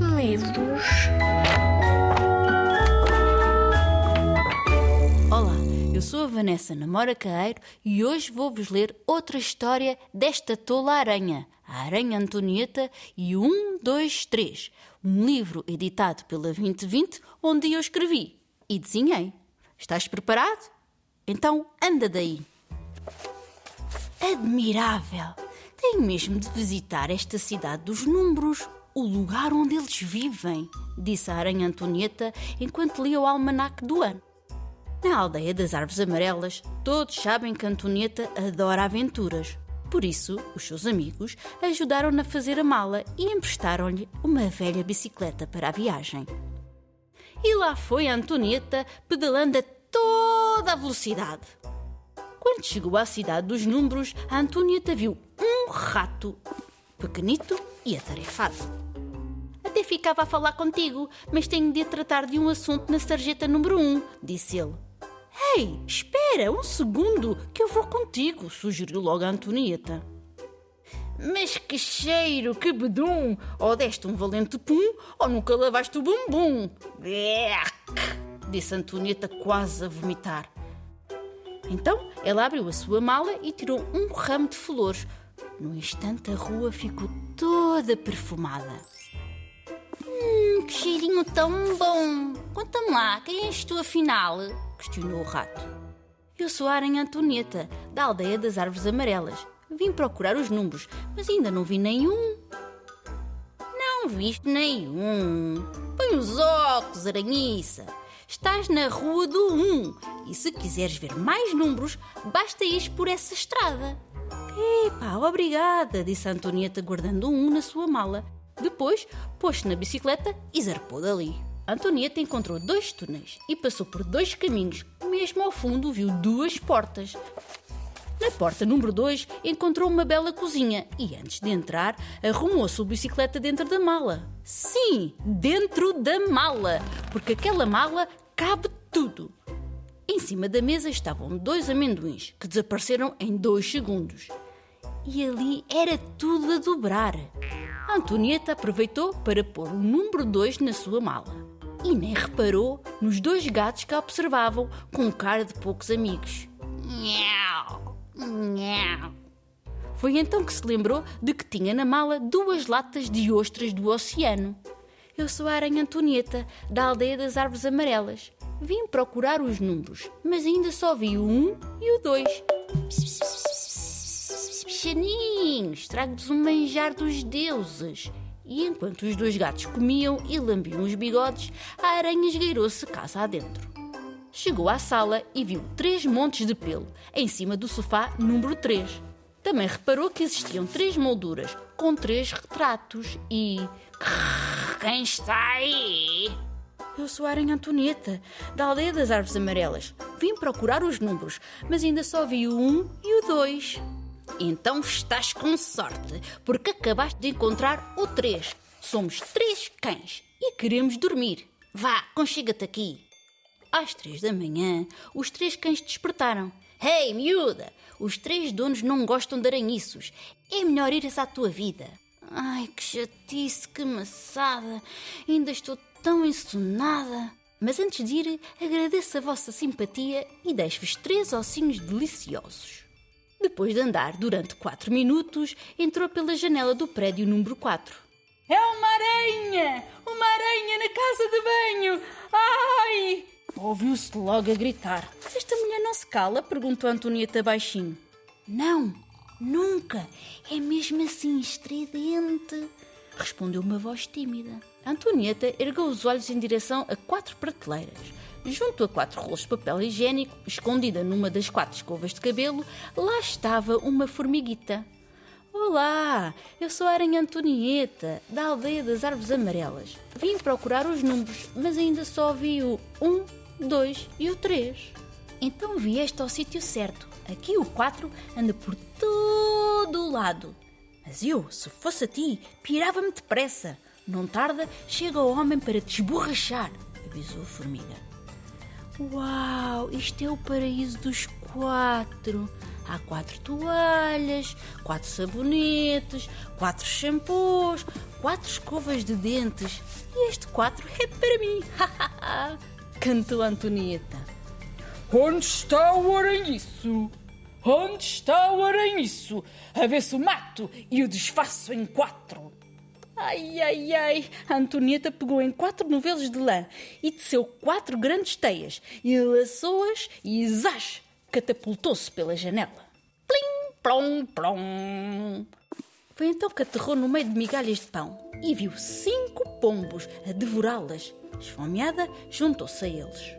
Livros. Olá, eu sou a Vanessa Namora Caeiro e hoje vou-vos ler outra história desta tola aranha, a Aranha Antonieta e o 1, 2, 3, um livro editado pela 2020 onde eu escrevi e desenhei. Estás preparado? Então anda daí. Admirável! Tenho mesmo de visitar esta cidade dos números, o lugar onde eles vivem, disse a Aranha Antonieta enquanto lia o almanaque do ano. Na aldeia das árvores amarelas, todos sabem que Antonieta adora aventuras. Por isso, os seus amigos ajudaram-na a fazer a mala e emprestaram-lhe uma velha bicicleta para a viagem. E lá foi a Antonieta pedalando a toda a velocidade. Quando chegou à cidade dos números, a Antonieta viu um rato pequenito e atarefado. Até ficava a falar contigo, mas tenho de tratar de um assunto na sarjeta número 1, um, disse ele. Ei, espera um segundo, que eu vou contigo, sugeriu logo a Antonieta. Mas que cheiro, que bedum! Ou deste um valente pum, ou nunca lavaste o bumbum. Disse Antonieta quase a vomitar. Então ela abriu a sua mala e tirou um ramo de flores. No instante a rua ficou toda perfumada. Que cheirinho tão bom! Conta-me lá, quem és tu afinal? questionou o rato. Eu sou a Aranha Antonieta, da aldeia das Árvores Amarelas. Vim procurar os números, mas ainda não vi nenhum. Não viste nenhum. Põe os óculos, aranhiça. Estás na rua do 1 e se quiseres ver mais números, basta ir por essa estrada. Epá, obrigada, disse a Antonieta guardando um na sua mala. Depois pôs-se na bicicleta e zarpou dali. Antonieta encontrou dois túneis e passou por dois caminhos. Mesmo ao fundo viu duas portas. Na porta número 2 encontrou uma bela cozinha e antes de entrar arrumou a sua bicicleta dentro da mala. Sim, dentro da mala, porque aquela mala cabe tudo. Em cima da mesa estavam dois amendoins que desapareceram em dois segundos. E ali era tudo a dobrar. Antonieta aproveitou para pôr o número 2 na sua mala. E nem reparou nos dois gatos que a observavam com cara de poucos amigos. Miau, miau. Foi então que se lembrou de que tinha na mala duas latas de ostras do oceano. Eu sou a Aranha Antonieta, da aldeia das Árvores Amarelas. Vim procurar os números, mas ainda só vi o 1 um e o 2. Pichaninhos, trago-vos um manjar dos deuses. E enquanto os dois gatos comiam e lambiam os bigodes, a aranha esgueirou-se casa adentro. Chegou à sala e viu três montes de pelo em cima do sofá número 3. Também reparou que existiam três molduras com três retratos e. Quem está aí? Eu sou a Aranha Antonieta, da aldeia das Árvores Amarelas. Vim procurar os números, mas ainda só vi o 1 e o 2. Então estás com sorte, porque acabaste de encontrar o 3. Somos três cães e queremos dormir. Vá, conchega-te aqui. Às três da manhã, os três cães despertaram. Ei, hey, miúda! Os três donos não gostam de aranhiços. É melhor ires à tua vida. Ai, que chatice, que maçada! Ainda estou tão ensonada. Mas antes de ir, agradeço a vossa simpatia e deixo-vos três ossinhos deliciosos. Depois de andar durante quatro minutos, entrou pela janela do prédio número 4. É uma aranha! Uma aranha na casa de banho! Ai! Ouviu-se logo a gritar. Esta mulher não se cala? perguntou Antonieta baixinho. Não, nunca. É mesmo assim estridente, respondeu uma voz tímida. Antonieta ergueu os olhos em direção a quatro prateleiras. Junto a quatro rolos de papel higiênico, escondida numa das quatro escovas de cabelo, lá estava uma formiguita. Olá, eu sou a Aranha Antonieta, da aldeia das Árvores Amarelas. Vim procurar os números, mas ainda só vi o 1, 2 e o 3. Então vieste ao sítio certo. Aqui o 4 anda por todo o lado. Mas eu, se fosse a ti, pirava-me depressa. Não tarda, chega o homem para te esborrachar, avisou a formiga. Uau, isto é o paraíso dos quatro. Há quatro toalhas, quatro sabonetes, quatro shampoos, quatro escovas de dentes e este quatro é para mim. Cantou Antonieta. Onde está o aranhiço? Onde está o aranhiço? A ver se o mato e o desfaço em quatro. Ai, ai, ai! A Antonieta pegou em quatro novelos de lã e teceu quatro grandes teias e laçou-as e zás! Catapultou-se pela janela. Plim, plom, plom! Foi então que aterrou no meio de migalhas de pão e viu cinco pombos a devorá-las. Esfomeada, juntou-se a eles.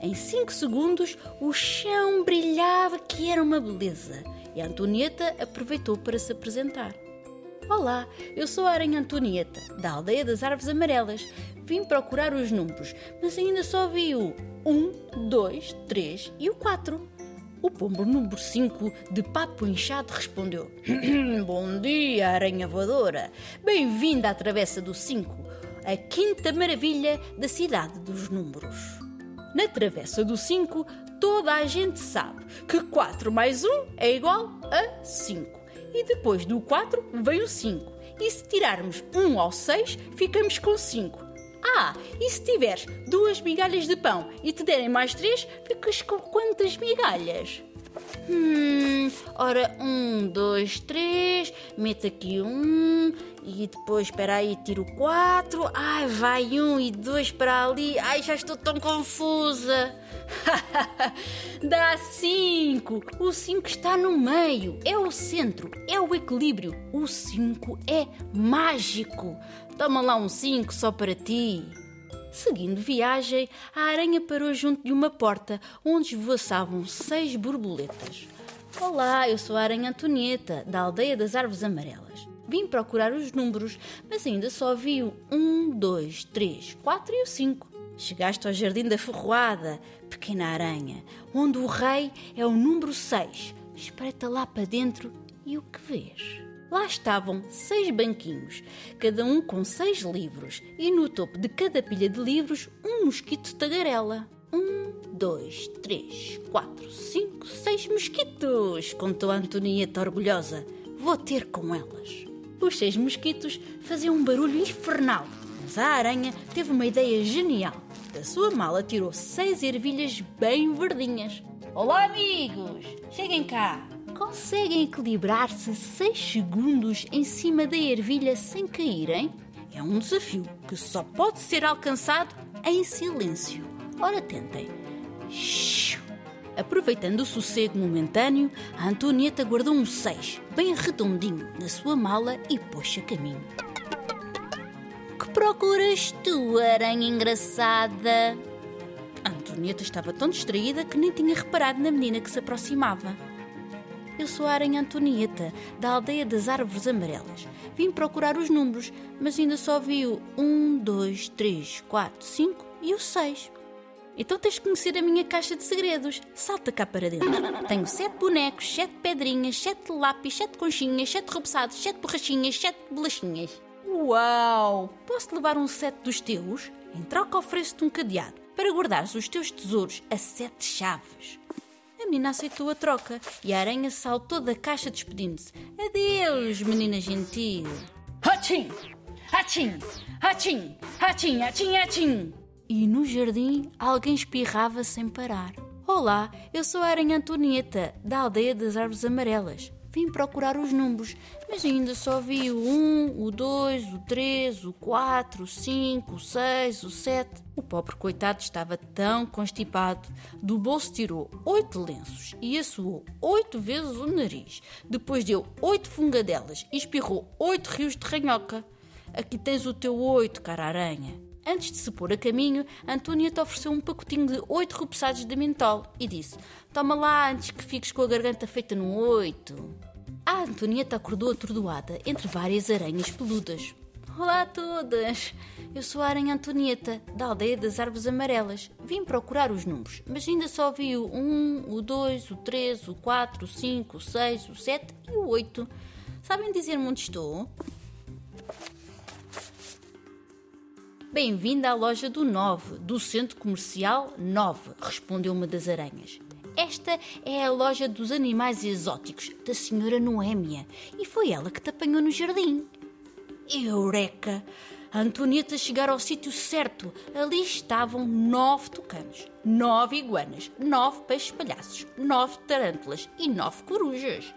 Em cinco segundos, o chão brilhava que era uma beleza e a Antonieta aproveitou para se apresentar. Olá, eu sou a Aranha Antonieta, da Aldeia das Árvores Amarelas. Vim procurar os números, mas ainda só vi o 1, 2, 3 e o 4. O pombo número 5, de papo inchado, respondeu: Bom dia, aranha voadora. Bem-vinda à Travessa do 5, a quinta maravilha da cidade dos números. Na Travessa do 5, toda a gente sabe que 4 mais 1 é igual a 5. E depois do 4 vem o 5. E se tirarmos 1 ao 6, ficamos com 5. Ah, e se tiveres duas migalhas de pão e te derem mais três, ficas com quantas migalhas? Hum, ora, um, dois, três, meto aqui um e depois, espera aí, tiro quatro. Ai, vai um e dois para ali. Ai, já estou tão confusa. Dá cinco. O cinco está no meio. É o centro. É o equilíbrio. O cinco é mágico. Toma lá um cinco só para ti. Seguindo viagem, a aranha parou junto de uma porta onde esvoaçavam seis borboletas. Olá, eu sou a Aranha Antonieta, da Aldeia das Árvores Amarelas. Vim procurar os números, mas ainda só vi o 1, 2, 3, 4 e o 5. Chegaste ao Jardim da Ferroada, pequena aranha, onde o rei é o número 6. Espreita lá para dentro e o que vês? Lá estavam seis banquinhos, cada um com seis livros, e no topo de cada pilha de livros um mosquito tagarela. Um, dois, três, quatro, cinco, seis mosquitos, contou a Antonieta orgulhosa. Vou ter com elas. Os seis mosquitos faziam um barulho infernal, mas a aranha teve uma ideia genial. Da sua mala tirou seis ervilhas bem verdinhas. Olá, amigos! Cheguem cá! Conseguem equilibrar-se 6 segundos em cima da ervilha sem caírem? É um desafio que só pode ser alcançado em silêncio. Ora, tentem. Aproveitando o sossego momentâneo, a Antonieta guardou um 6, bem redondinho, na sua mala e pôs a caminho. Que procuras tu, aranha engraçada? A Antonieta estava tão distraída que nem tinha reparado na menina que se aproximava. Eu sou a Aranha Antonieta, da aldeia das Árvores Amarelas. Vim procurar os números, mas ainda só vi o 1, 2, 3, 4, 5 e o 6. Então tens de conhecer a minha caixa de segredos. Salta cá para dentro. Tenho sete bonecos, sete pedrinhas, sete lápis, sete conchinhas, sete repousados, sete borrachinhas, sete bolachinhas. Uau! Posso levar um sete dos teus? Em troca ofereço-te um cadeado para guardares os teus tesouros a sete chaves. A menina aceitou a troca e a aranha saltou da caixa despedindo-se. Adeus, menina gentil. Hachim! Hachim! Hachim! Hachim! Hachim! Hachim! E no jardim alguém espirrava sem parar. Olá, eu sou a Aranha Antonieta, da aldeia das Árvores Amarelas. Vim procurar os números, mas ainda só vi o 1, o 2, o 3, o 4, o 5, o 6, o 7. O pobre coitado estava tão constipado. Do bolso tirou oito lenços e assoou oito vezes o nariz. Depois deu oito fungadelas e espirrou oito rios de ranhoca. Aqui tens o teu oito, cara aranha. Antes de se pôr a caminho, Antônia ofereceu um pacotinho de oito repousados de mentol e disse: Toma lá antes que fiques com a garganta feita no oito. A Antonieta acordou atordoada entre várias aranhas peludas. Olá a todas! Eu sou a Aranha Antonieta, da aldeia das Árvores Amarelas. Vim procurar os números, mas ainda só vi o 1, o 2, o 3, o 4, o 5, o 6, o 7 e o 8. Sabem dizer-me onde estou? Bem-vinda à loja do 9, do Centro Comercial 9, respondeu uma das aranhas. Esta é a loja dos animais exóticos da senhora Noémia e foi ela que te apanhou no jardim. Eureka! A Antonieta chegara ao sítio certo. Ali estavam nove tucanos, nove iguanas, nove peixes palhaços, nove tarântulas e nove corujas.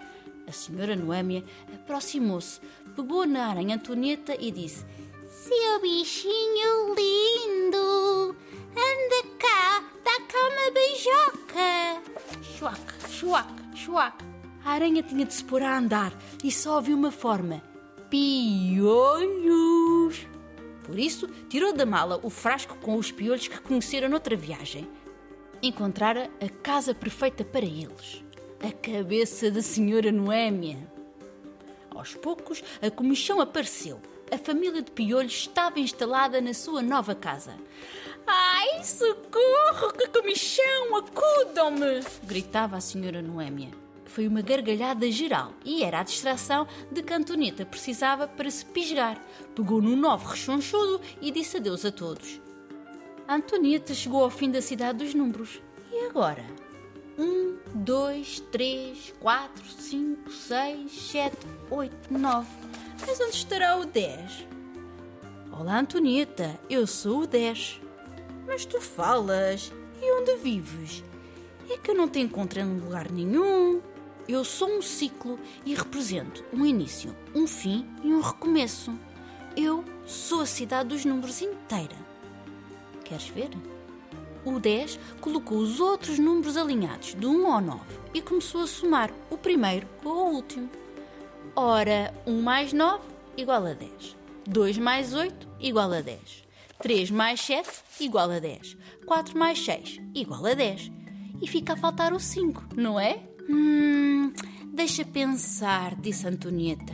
A senhora Noémia aproximou-se, pegou na aranha Antonieta e disse: Seu bichinho lindo, anda cá, dá cá uma beijoca. Chuac, chuac, chuac. A aranha tinha de se pôr a andar e só ouviu uma forma: piolhos. Por isso, tirou da mala o frasco com os piolhos que conhecera noutra viagem. Encontrara a casa perfeita para eles a cabeça da senhora Noémia. Aos poucos, a comichão apareceu. A família de piolhos estava instalada na sua nova casa. Ai, socorro! Que comichão! Acudam-me! gritava a senhora Noémia. Foi uma gargalhada geral e era a distração de que Antoneta precisava para se pisgar. Pegou no novo rechonchudo e disse adeus a todos. A Antonieta chegou ao fim da cidade dos números. E agora? Um, dois, três, quatro, cinco, seis, sete, oito, nove. Mas onde estará o dez? Olá, Antonieta, eu sou o dez. Mas tu falas. E onde vives? É que eu não te encontro em lugar nenhum. Eu sou um ciclo e represento um início, um fim e um recomeço. Eu sou a cidade dos números inteira. Queres ver? O 10 colocou os outros números alinhados, de 1 ao 9, e começou a somar o primeiro com o último. Ora, 1 mais 9 igual a 10. 2 mais 8 igual a 10. 3 mais 7 igual a 10. 4 mais 6 igual a 10. E fica a faltar o 5, não é? Hum, deixa pensar, disse Antonieta.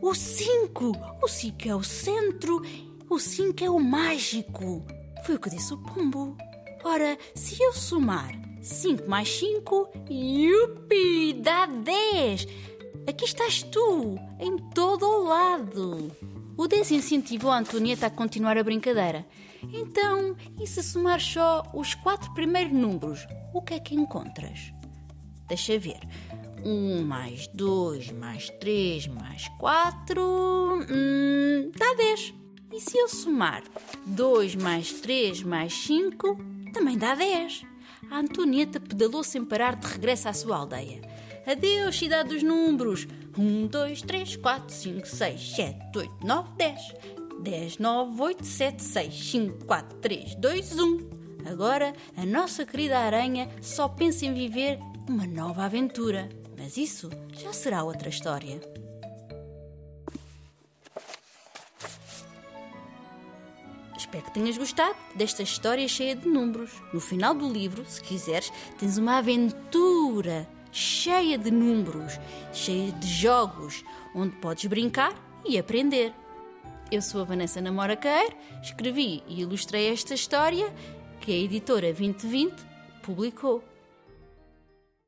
O 5! O 5 é o centro, o 5 é o mágico. Foi o que disse o pombo. Ora, se eu somar 5 mais 5, yupi, dá 10. Aqui estás tu, em todo o lado. O 10 incentivou a Antonieta a continuar a brincadeira. Então, e se somar só os quatro primeiros números, o que é que encontras? Deixa ver. 1 mais 2 mais 3 mais 4 hum, dá 10. E se eu somar 2 mais 3 mais 5, também dá 10. A Antonieta pedalou sem parar de regresso à sua aldeia. Adeus, cidade dos números. 1, 2, 3, 4, 5, 6, 7, 8, 9, 10. 10, 9, 8, 7, 6, 5, 4, 3, 2, 1. Agora, a nossa querida aranha só pensa em viver uma nova aventura. Mas isso já será outra história. Espero que tenhas gostado desta história cheia de números. No final do livro, se quiseres, tens uma aventura cheia de números, cheia de jogos, onde podes brincar e aprender. Eu sou a Vanessa Namora Queiro, escrevi e ilustrei esta história que a editora 2020 publicou.